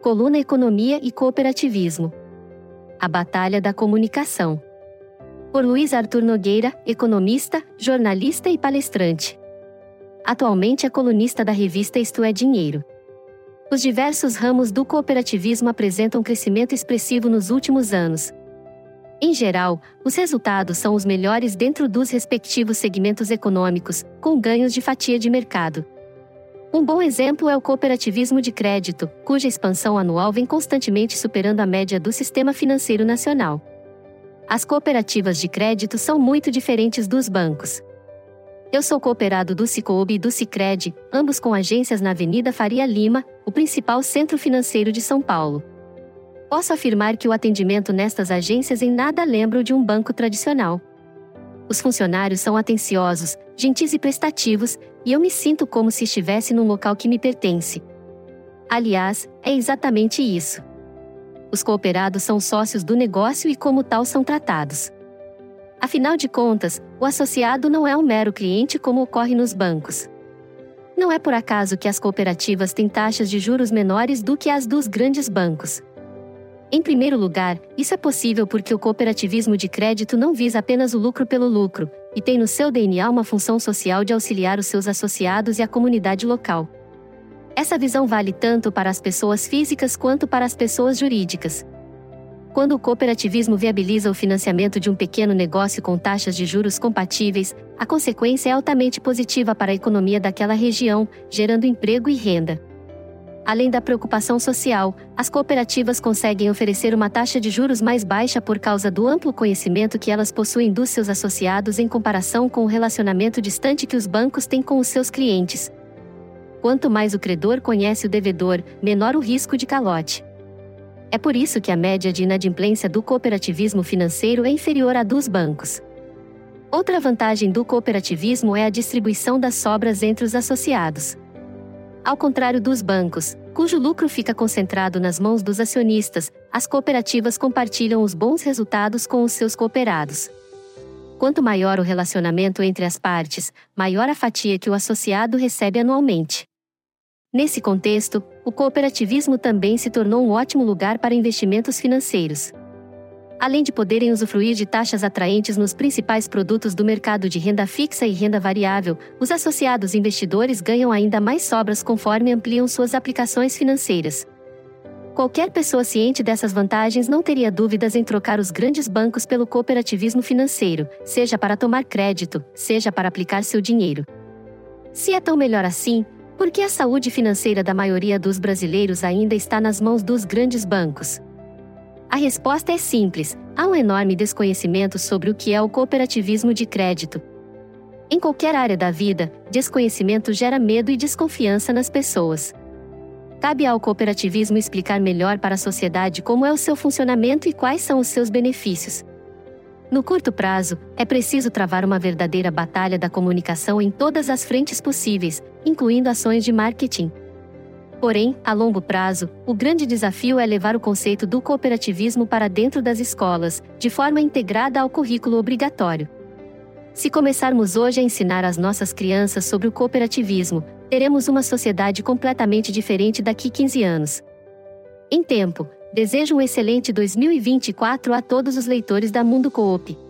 Coluna Economia e Cooperativismo. A Batalha da Comunicação. Por Luiz Arthur Nogueira, economista, jornalista e palestrante. Atualmente é colunista da revista Isto é Dinheiro. Os diversos ramos do cooperativismo apresentam crescimento expressivo nos últimos anos. Em geral, os resultados são os melhores dentro dos respectivos segmentos econômicos, com ganhos de fatia de mercado. Um bom exemplo é o cooperativismo de crédito, cuja expansão anual vem constantemente superando a média do sistema financeiro nacional. As cooperativas de crédito são muito diferentes dos bancos. Eu sou cooperado do Cicobi e do Cicred, ambos com agências na Avenida Faria Lima, o principal centro financeiro de São Paulo. Posso afirmar que o atendimento nestas agências em nada lembra o de um banco tradicional. Os funcionários são atenciosos, gentis e prestativos, e eu me sinto como se estivesse num local que me pertence. Aliás, é exatamente isso. Os cooperados são sócios do negócio e, como tal, são tratados. Afinal de contas, o associado não é um mero cliente como ocorre nos bancos. Não é por acaso que as cooperativas têm taxas de juros menores do que as dos grandes bancos. Em primeiro lugar, isso é possível porque o cooperativismo de crédito não visa apenas o lucro pelo lucro, e tem no seu DNA uma função social de auxiliar os seus associados e a comunidade local. Essa visão vale tanto para as pessoas físicas quanto para as pessoas jurídicas. Quando o cooperativismo viabiliza o financiamento de um pequeno negócio com taxas de juros compatíveis, a consequência é altamente positiva para a economia daquela região, gerando emprego e renda. Além da preocupação social, as cooperativas conseguem oferecer uma taxa de juros mais baixa por causa do amplo conhecimento que elas possuem dos seus associados em comparação com o relacionamento distante que os bancos têm com os seus clientes. Quanto mais o credor conhece o devedor, menor o risco de calote. É por isso que a média de inadimplência do cooperativismo financeiro é inferior à dos bancos. Outra vantagem do cooperativismo é a distribuição das sobras entre os associados. Ao contrário dos bancos, cujo lucro fica concentrado nas mãos dos acionistas, as cooperativas compartilham os bons resultados com os seus cooperados. Quanto maior o relacionamento entre as partes, maior a fatia que o associado recebe anualmente. Nesse contexto, o cooperativismo também se tornou um ótimo lugar para investimentos financeiros. Além de poderem usufruir de taxas atraentes nos principais produtos do mercado de renda fixa e renda variável, os associados investidores ganham ainda mais sobras conforme ampliam suas aplicações financeiras. Qualquer pessoa ciente dessas vantagens não teria dúvidas em trocar os grandes bancos pelo cooperativismo financeiro, seja para tomar crédito, seja para aplicar seu dinheiro. Se é tão melhor assim, por que a saúde financeira da maioria dos brasileiros ainda está nas mãos dos grandes bancos? A resposta é simples: há um enorme desconhecimento sobre o que é o cooperativismo de crédito. Em qualquer área da vida, desconhecimento gera medo e desconfiança nas pessoas. Cabe ao cooperativismo explicar melhor para a sociedade como é o seu funcionamento e quais são os seus benefícios. No curto prazo, é preciso travar uma verdadeira batalha da comunicação em todas as frentes possíveis, incluindo ações de marketing. Porém, a longo prazo, o grande desafio é levar o conceito do cooperativismo para dentro das escolas, de forma integrada ao currículo obrigatório. Se começarmos hoje a ensinar às nossas crianças sobre o cooperativismo, teremos uma sociedade completamente diferente daqui 15 anos. Em tempo, desejo um excelente 2024 a todos os leitores da Mundo Coop.